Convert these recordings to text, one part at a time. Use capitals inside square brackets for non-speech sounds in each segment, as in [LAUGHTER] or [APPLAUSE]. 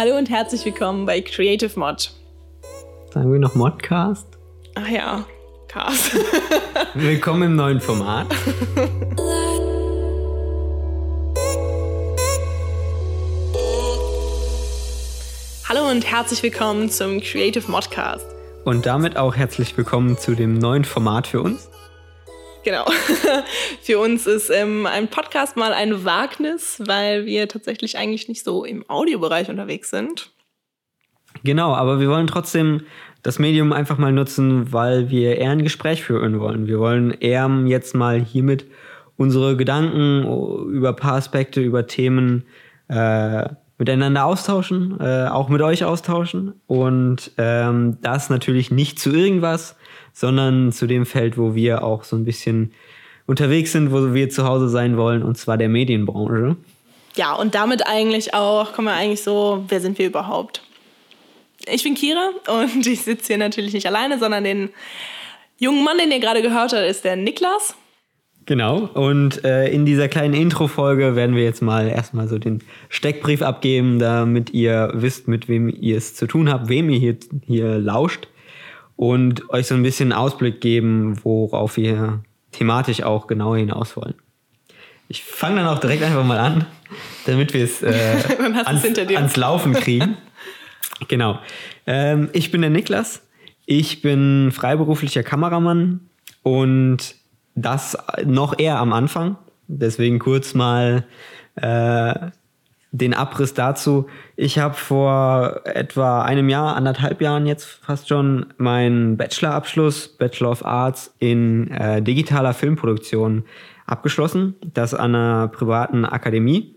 Hallo und herzlich willkommen bei Creative Mod. Sagen wir noch Modcast? Ach ja, Cast. [LAUGHS] Willkommen im neuen Format. Hallo und herzlich willkommen zum Creative Modcast. Und damit auch herzlich willkommen zu dem neuen Format für uns. Genau. [LAUGHS] Für uns ist ähm, ein Podcast mal ein Wagnis, weil wir tatsächlich eigentlich nicht so im Audiobereich unterwegs sind. Genau, aber wir wollen trotzdem das Medium einfach mal nutzen, weil wir eher ein Gespräch führen wollen. Wir wollen eher jetzt mal hiermit unsere Gedanken über ein paar Aspekte, über Themen äh, miteinander austauschen, äh, auch mit euch austauschen. Und ähm, das natürlich nicht zu irgendwas, sondern zu dem Feld, wo wir auch so ein bisschen unterwegs sind, wo wir zu Hause sein wollen, und zwar der Medienbranche. Ja, und damit eigentlich auch, kommen wir eigentlich so, wer sind wir überhaupt? Ich bin Kira und [LAUGHS] ich sitze hier natürlich nicht alleine, sondern den jungen Mann, den ihr gerade gehört habt, ist der Niklas. Genau, und äh, in dieser kleinen Intro-Folge werden wir jetzt mal erstmal so den Steckbrief abgeben, damit ihr wisst, mit wem ihr es zu tun habt, wem ihr hier, hier lauscht und euch so ein bisschen Ausblick geben, worauf wir thematisch auch genau hinaus wollen. Ich fange dann auch direkt einfach mal an, damit wir es äh, [LAUGHS] ans, ans, Laufen kriegen. [LAUGHS] genau. Ähm, ich bin der Niklas. Ich bin freiberuflicher Kameramann und das noch eher am Anfang. Deswegen kurz mal äh, den Abriss dazu. Ich habe vor etwa einem Jahr, anderthalb Jahren jetzt fast schon, meinen Bachelorabschluss, Bachelor of Arts in äh, digitaler Filmproduktion abgeschlossen. Das an einer privaten Akademie.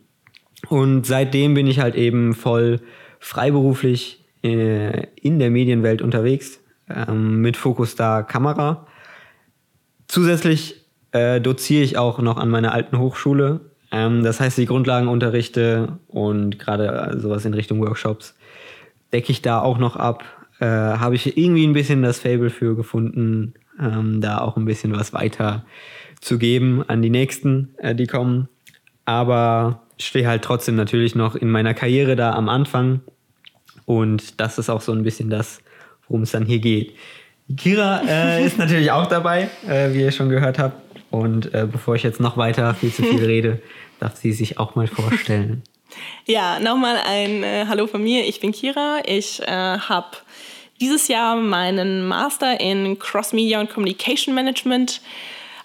Und seitdem bin ich halt eben voll freiberuflich äh, in der Medienwelt unterwegs, ähm, mit Fokus da Kamera. Zusätzlich äh, doziere ich auch noch an meiner alten Hochschule ähm, das heißt, die Grundlagenunterrichte und gerade sowas in Richtung Workshops decke ich da auch noch ab. Äh, Habe ich irgendwie ein bisschen das Fable für gefunden, ähm, da auch ein bisschen was weiter zu geben an die nächsten, äh, die kommen. Aber stehe halt trotzdem natürlich noch in meiner Karriere da am Anfang. Und das ist auch so ein bisschen das, worum es dann hier geht. Kira äh, ist natürlich auch dabei, äh, wie ihr schon gehört habt. Und äh, bevor ich jetzt noch weiter viel zu viel rede, [LAUGHS] darf sie sich auch mal vorstellen. ja, nochmal ein äh, Hallo von mir. Ich bin Kira. Ich äh, habe dieses Jahr meinen Master in Cross Media und Communication Management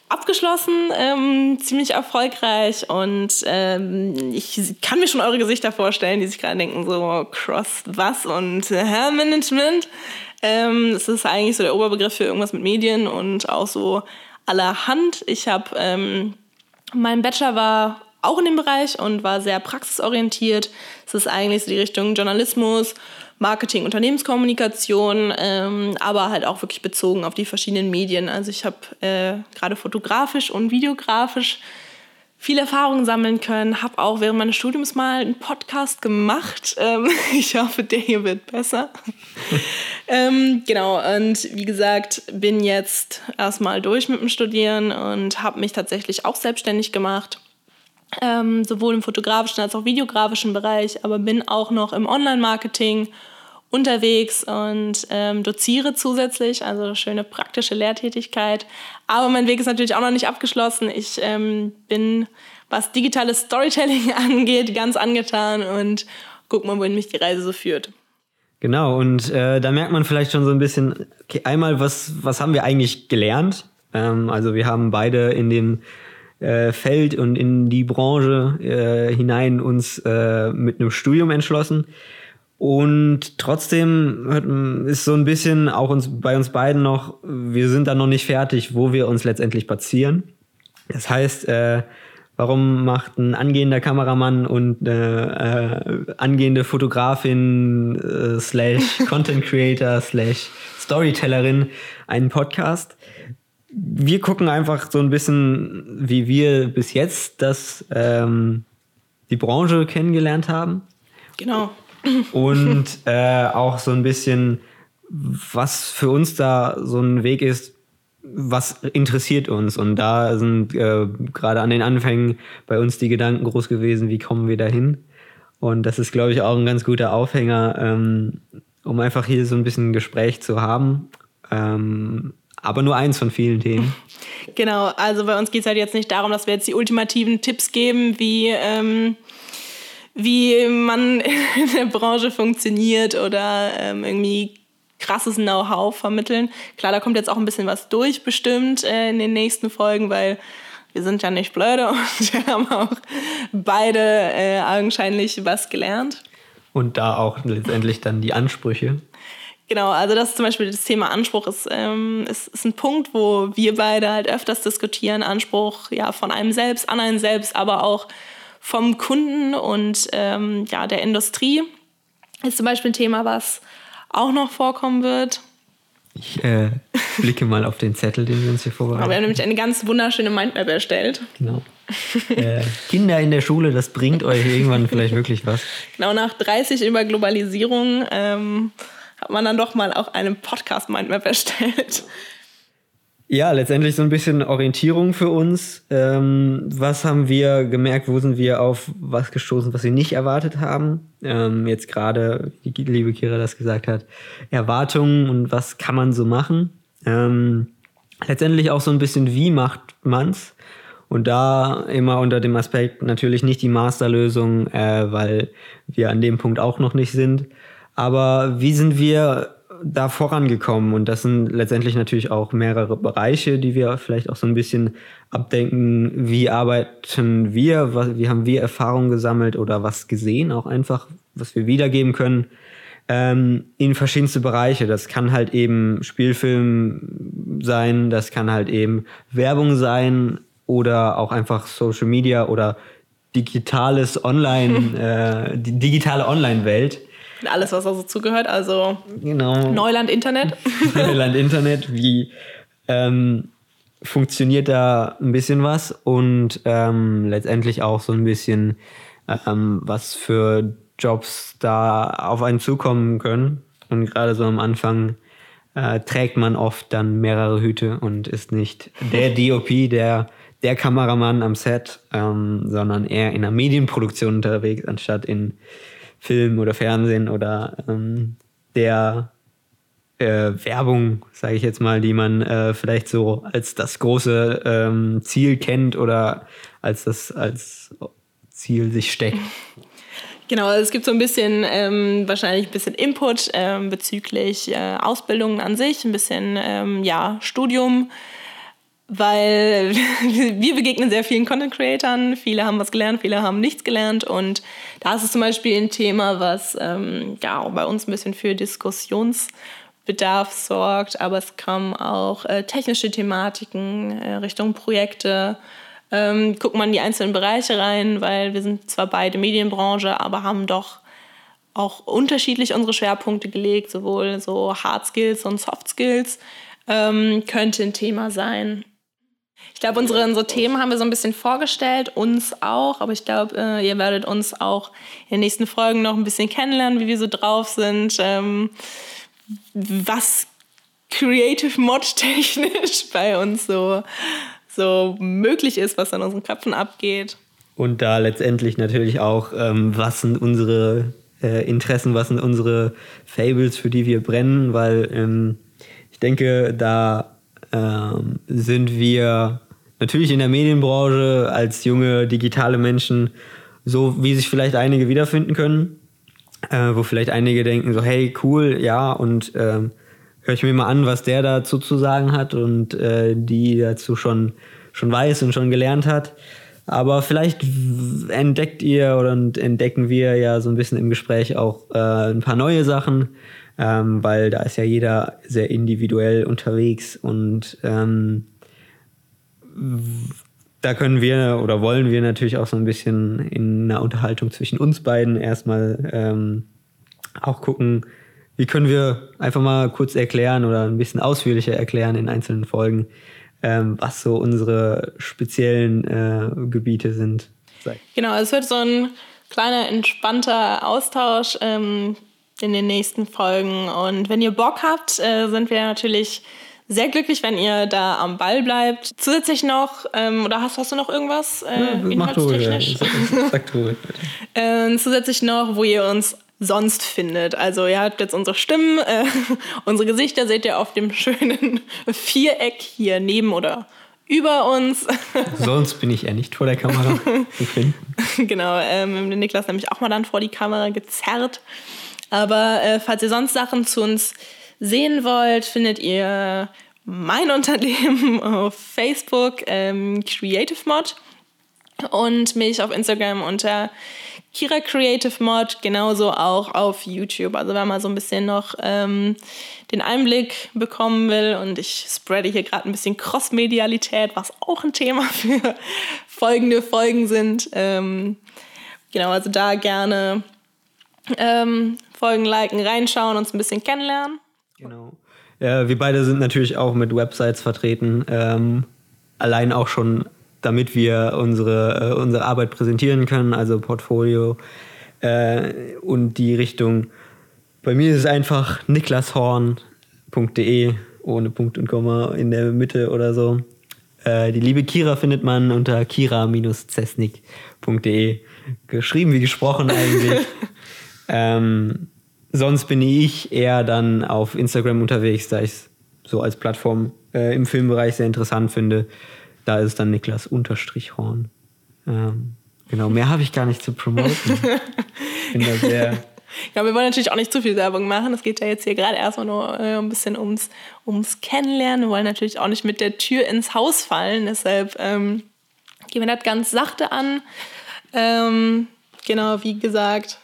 abgeschlossen, ähm, ziemlich erfolgreich und ähm, ich kann mir schon eure Gesichter vorstellen, die sich gerade denken, so Cross was und äh, Management. Ähm, das ist eigentlich so der Oberbegriff für irgendwas mit Medien und auch so allerhand. Ich habe, ähm, mein Bachelor war auch in dem Bereich und war sehr praxisorientiert. Es ist eigentlich so die Richtung Journalismus, Marketing, Unternehmenskommunikation, ähm, aber halt auch wirklich bezogen auf die verschiedenen Medien. Also ich habe äh, gerade fotografisch und videografisch viel Erfahrung sammeln können, habe auch während meines Studiums mal einen Podcast gemacht. [LAUGHS] Ähm, ich hoffe, der hier wird besser. [LAUGHS] ähm, genau, und wie gesagt, bin jetzt erstmal durch mit dem Studieren und habe mich tatsächlich auch selbstständig gemacht. Ähm, sowohl im fotografischen als auch videografischen Bereich, aber bin auch noch im Online-Marketing unterwegs und ähm, doziere zusätzlich, also schöne praktische Lehrtätigkeit. Aber mein Weg ist natürlich auch noch nicht abgeschlossen. Ich ähm, bin, was digitales Storytelling [LAUGHS] angeht, ganz angetan und guck mal, wohin mich die Reise so führt. Genau, und äh, da merkt man vielleicht schon so ein bisschen, okay, einmal, was, was haben wir eigentlich gelernt? Ähm, also wir haben beide in den äh, Feld und in die Branche äh, hinein uns äh, mit einem Studium entschlossen. Und trotzdem ist so ein bisschen auch uns, bei uns beiden noch, wir sind da noch nicht fertig, wo wir uns letztendlich platzieren. Das heißt, äh, warum macht ein angehender Kameramann und eine äh, angehende Fotografin äh, slash [LAUGHS] Content Creator slash Storytellerin einen Podcast? Wir gucken einfach so ein bisschen, wie wir bis jetzt das ähm, die Branche kennengelernt haben. Genau und [LAUGHS] äh, auch so ein bisschen, was für uns da so ein Weg ist, was interessiert uns. Und da sind äh, gerade an den Anfängen bei uns die Gedanken groß gewesen, wie kommen wir dahin? Und das ist, glaube ich, auch ein ganz guter Aufhänger, ähm, um einfach hier so ein bisschen Gespräch zu haben. Ähm, aber nur eins von vielen Themen. [LAUGHS] Genau, also bei uns geht es halt jetzt nicht darum, dass wir jetzt die ultimativen Tipps geben, wie, ähm, wie man [LAUGHS] in der Branche funktioniert oder ähm, irgendwie krasses Know-how vermitteln. Klar, da kommt jetzt auch ein bisschen was durch, bestimmt äh, in den nächsten Folgen, weil wir sind ja nicht blöde [LAUGHS] und wir haben auch beide äh, augenscheinlich was gelernt. Und da auch letztendlich dann die Ansprüche. Genau, also das ist zum Beispiel das Thema Anspruch ist, ähm, ist, ist ein Punkt, wo wir beide halt öfters diskutieren. Anspruch ja von einem selbst, an einen selbst, aber auch vom Kunden und ähm, ja, der Industrie ist zum Beispiel ein Thema, was auch noch vorkommen wird. Ich äh, blicke mal auf den Zettel, den wir uns hier vorbereitet haben. Wir haben nämlich eine ganz wunderschöne Mindmap erstellt. Genau. äh, Kinder in der Schule, das bringt euch irgendwann vielleicht wirklich was. Genau, nach 30 über Globalisierung ähm, hat man dann doch mal auch eine Podcast-Mindmap erstellt. Ja, letztendlich so ein bisschen Orientierung für uns. Ähm, was haben wir gemerkt? Wo sind wir auf was gestoßen, was wir nicht erwartet haben? Ähm, jetzt gerade, wie die liebe Kira das gesagt hat, Erwartungen und was kann man so machen? Ähm, letztendlich auch so ein bisschen, wie macht man's? Und da immer unter dem Aspekt natürlich nicht die Masterlösung, äh, weil wir an dem Punkt auch noch nicht sind. Aber wie sind wir da vorangekommen? Und das sind letztendlich natürlich auch mehrere Bereiche, die wir vielleicht auch so ein bisschen abdenken. Wie arbeiten wir? Was, wie haben wir Erfahrungen gesammelt oder was gesehen? Auch einfach, was wir wiedergeben können ähm, in verschiedenste Bereiche. Das kann halt eben Spielfilm sein, das kann halt eben Werbung sein oder auch einfach Social Media oder digitales Online, [LAUGHS] äh, die digitale Online-Welt alles, was da so zugehört. Also genau. Neuland Internet. [LAUGHS] Neuland Internet, wie ähm, funktioniert da ein bisschen was und ähm, letztendlich auch so ein bisschen, ähm, was für Jobs da auf einen zukommen können. Und gerade so am Anfang äh, trägt man oft dann mehrere Hüte und ist nicht der [LAUGHS] DOP, der, der Kameramann am Set, ähm, sondern eher in einer Medienproduktion unterwegs, anstatt in Film oder Fernsehen oder ähm, der äh, Werbung, sage ich jetzt mal, die man äh, vielleicht so als das große ähm, Ziel kennt oder als das als Ziel sich steckt. Genau, also es gibt so ein bisschen, ähm, wahrscheinlich ein bisschen Input ähm, bezüglich äh, Ausbildungen an sich, ein bisschen ähm, ja, Studium, weil [LAUGHS] wir begegnen sehr vielen Content Creatern. Viele haben was gelernt, viele haben nichts gelernt. Und da ist es zum Beispiel ein Thema, was ähm, ja, bei uns ein bisschen für Diskussionsbedarf sorgt. Aber es kommen auch äh, technische Thematiken äh, Richtung Projekte. Ähm, guckt man in die einzelnen Bereiche rein, weil wir sind zwar beide Medienbranche, aber haben doch auch unterschiedlich unsere Schwerpunkte gelegt, sowohl so Hard Skills und Soft Skills ähm, könnte ein Thema sein. Ich glaube, unsere, unsere Themen haben wir so ein bisschen vorgestellt, uns auch, aber ich glaube, äh, ihr werdet uns auch in den nächsten Folgen noch ein bisschen kennenlernen, wie wir so drauf sind, ähm, was Creative Mod technisch [LAUGHS] bei uns so, so möglich ist, was an unseren Köpfen abgeht. Und da letztendlich natürlich auch, ähm, was sind unsere äh, Interessen, was sind unsere Fables, für die wir brennen, weil ähm, ich denke, da ähm, sind wir natürlich in der Medienbranche als junge digitale Menschen so, wie sich vielleicht einige wiederfinden können, äh, wo vielleicht einige denken so, hey, cool, ja, und ähm, höre ich mir mal an, was der dazu zu sagen hat und äh, die dazu schon, schon weiß und schon gelernt hat. Aber vielleicht entdeckt ihr oder entdecken wir ja so ein bisschen im Gespräch auch äh, ein paar neue Sachen, ähm, weil da ist ja jeder sehr individuell unterwegs und ähm, da können wir oder wollen wir natürlich auch so ein bisschen in einer Unterhaltung zwischen uns beiden erstmal ähm, auch gucken, wie können wir einfach mal kurz erklären oder ein bisschen ausführlicher erklären in einzelnen Folgen, ähm, was so unsere speziellen äh, Gebiete sind. Genau, es wird so ein kleiner entspannter Austausch. Ähm, in den nächsten Folgen. Und wenn ihr Bock habt, äh, sind wir natürlich sehr glücklich, wenn ihr da am Ball bleibt. Zusätzlich noch, ähm, oder hast, hast du noch irgendwas äh, Ja, ja. Sag du, bitte. [LAUGHS] äh, zusätzlich noch, wo ihr uns sonst findet. Also ihr habt jetzt unsere Stimmen, äh, [LAUGHS] unsere Gesichter seht ihr auf dem [LAUGHS] schönen Viereck hier neben oder über uns. Sonst bin ich eher nicht vor der Kamera zu finden. genau, ähm, Niklas nämlich auch mal dann vor die Kamera gezerrt. Aber äh, falls ihr sonst Sachen zu uns sehen wollt, findet ihr mein [LAUGHS] Unternehmen auf Facebook, ähm, Creative Mod, und mich auf Instagram unter Kira Creative Mod, genauso auch auf YouTube. Also wer mal so ein bisschen noch ähm, den Einblick bekommen will und ich spreade hier gerade ein bisschen Cross-Medialität, was auch ein Thema [LAUGHS] für folgende Folgen sind. Ähm, genau, also da gerne ähm, Folgen liken, reinschauen, uns ein bisschen kennenlernen. Genau. Ja, wir beide sind natürlich auch mit Websites vertreten. Ähm, allein auch schon, damit wir unsere, äh, unsere Arbeit präsentieren können, also Portfolio äh, und die Richtung. Bei mir ist es einfach niklashorn.de ohne Punkt und Komma in der Mitte oder so. Äh, die liebe Kira findet man unter kira-zesnik.de. Geschrieben wie gesprochen eigentlich. [LAUGHS] ähm, sonst bin ich eher dann auf Instagram unterwegs, da ich es so als Plattform äh, im Filmbereich sehr interessant finde. Da ist es dann Niklas Unterstrich Horn. Ähm, genau, mehr habe ich gar nicht zu promoten. ich [LAUGHS] bin da sehr. Ja, wir wollen natürlich auch nicht zu viel Werbung machen. Es geht ja jetzt hier gerade erstmal nur äh, ein bisschen ums, ums Kennenlernen. Wir wollen natürlich auch nicht mit der Tür ins Haus fallen. Deshalb ähm, gehen wir das ganz sachte an. Ähm, genau, wie gesagt,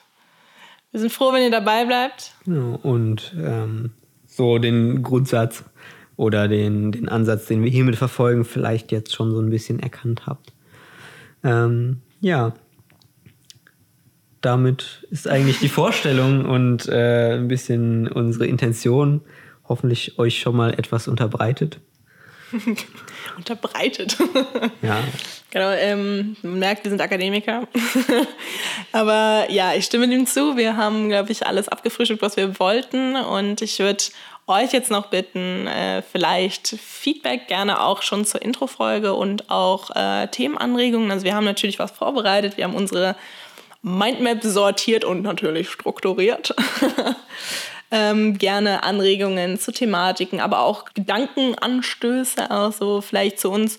wir sind froh, wenn ihr dabei bleibt. Ja, und ähm, so den Grundsatz oder den, den Ansatz, den wir hiermit verfolgen, vielleicht jetzt schon so ein bisschen erkannt habt. Ähm, ja, damit ist eigentlich die Vorstellung und äh, ein bisschen unsere Intention hoffentlich euch schon mal etwas unterbreitet. [LAUGHS] Unterbreitet. Ja, [LAUGHS] Genau, ähm, man merkt, wir sind Akademiker. [LAUGHS] Aber ja, ich stimme dem zu. Wir haben, glaube ich, alles abgefrühstückt, was wir wollten. Und ich würde euch jetzt noch bitten, äh, vielleicht Feedback gerne auch schon zur Introfolge und auch äh, Themenanregungen. Also wir haben natürlich was vorbereitet. Wir haben unsere Mindmap sortiert und natürlich strukturiert. [LAUGHS] ähm, gerne Anregungen zu Thematiken, aber auch Gedankenanstöße, auch so vielleicht zu uns,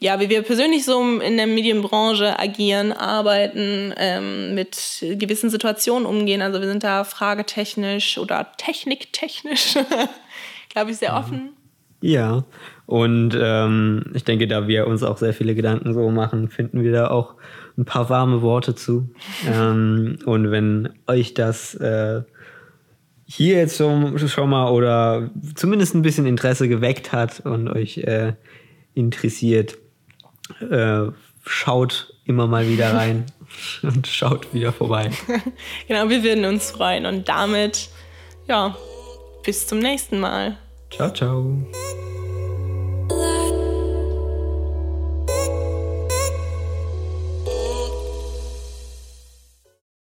ja, wie wir persönlich so in der Medienbranche agieren, arbeiten, ähm, mit gewissen Situationen umgehen. Also wir sind da fragetechnisch oder techniktechnisch, [LAUGHS] glaube ich, sehr offen. Ja, und ähm, ich denke, da wir uns auch sehr viele Gedanken so machen, finden wir da auch ein paar warme Worte zu. [LAUGHS] ähm, und wenn euch das äh, hier jetzt schon, schon mal oder zumindest ein bisschen Interesse geweckt hat und euch äh, interessiert, äh, schaut immer mal wieder [LAUGHS] rein und schaut wieder vorbei. [LAUGHS] Genau, wir würden uns freuen. Und damit, ja, bis zum nächsten Mal. Ciao, ciao.